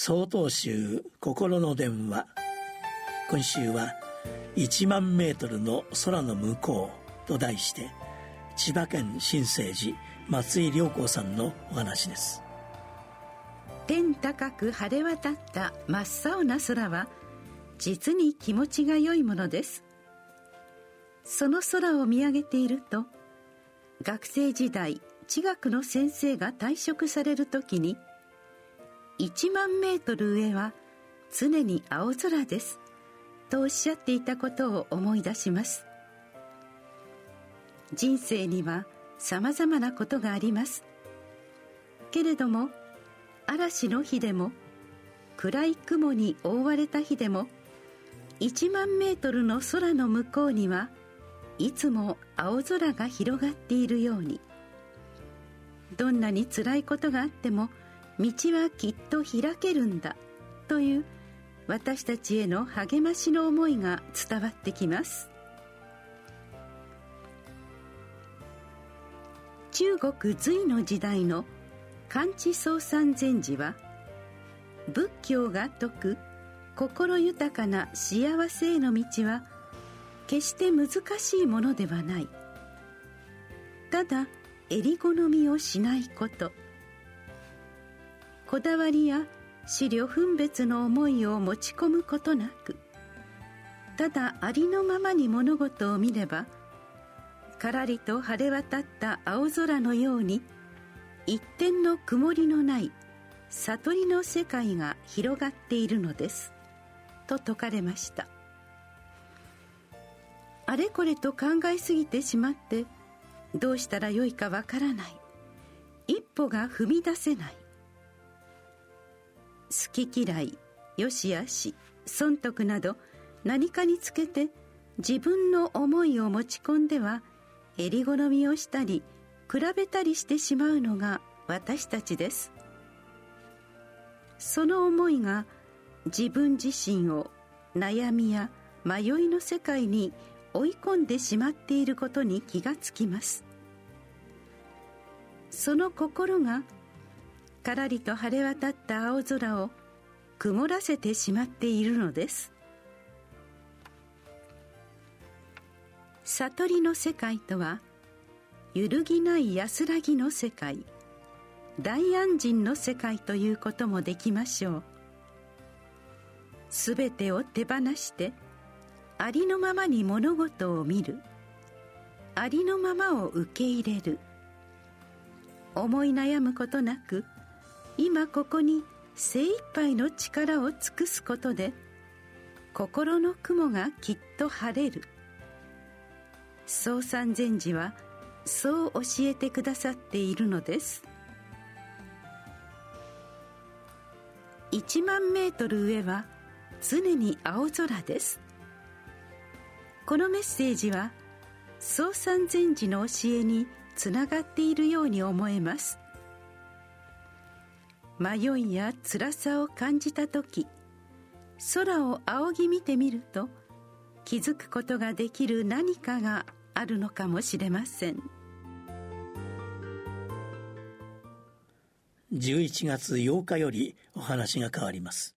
曹洞宗心の電話。今週は1万メートルの空の向こうと題して千葉県新生寺松井良子さんのお話です。天高く晴れ渡った真っ青な空は実に気持ちが良いものです。その空を見上げていると学生時代地学の先生が退職される時に1万メートル上は常に青空です。とおっしゃっていたことを思い出します。人生にはさまざまなことがあります。けれども嵐の日でも暗い雲に覆われた日でも1万メートルの空の向こうにはいつも青空が広がっているように。どんなに辛いことがあっても道はきっと開けるんだという私たちへの励ましの思いが伝わってきます。中国隋の時代の漢地創山禅師は仏教が説く心豊かな幸せへの道は決して難しいものではない。ただ襟好みをしないこと。こだわりや資料分別の思いを持ち込むことなくただありのままに物事を見ればからりと晴れ渡った青空のように一点の曇りのない悟りの世界が広がっているのですと説かれました。あれこれと考えすぎてしまってどうしたらよいかわからない。一歩が踏み出せない。好き嫌いよしあし損得など何かにつけて自分の思いを持ち込んでは襟好みをしたり比べたりしてしまうのが私たちです。その思いが自分自身を悩みや迷いの世界に追い込んでしまっていることに気がつきます。その心がからりと晴れ渡った青空を曇らせてしまっているのです。悟りの世界とは揺るぎない安らぎの世界大安心の世界ということもできましょう。すべてを手放してありのままに物事を見るありのままを受け入れる。思い悩むことなく今ここに精一杯の力を尽くすことで心の雲がきっと晴れる。創山禅師はそう教えてくださっているのです。1万メートル上は常に青空です。このメッセージは創山禅師の教えにつながっているように思えます。迷いや辛さを感じた時空を仰ぎ見てみると気づくことができる何かがあるのかもしれません。11月8日よりお話が変わります。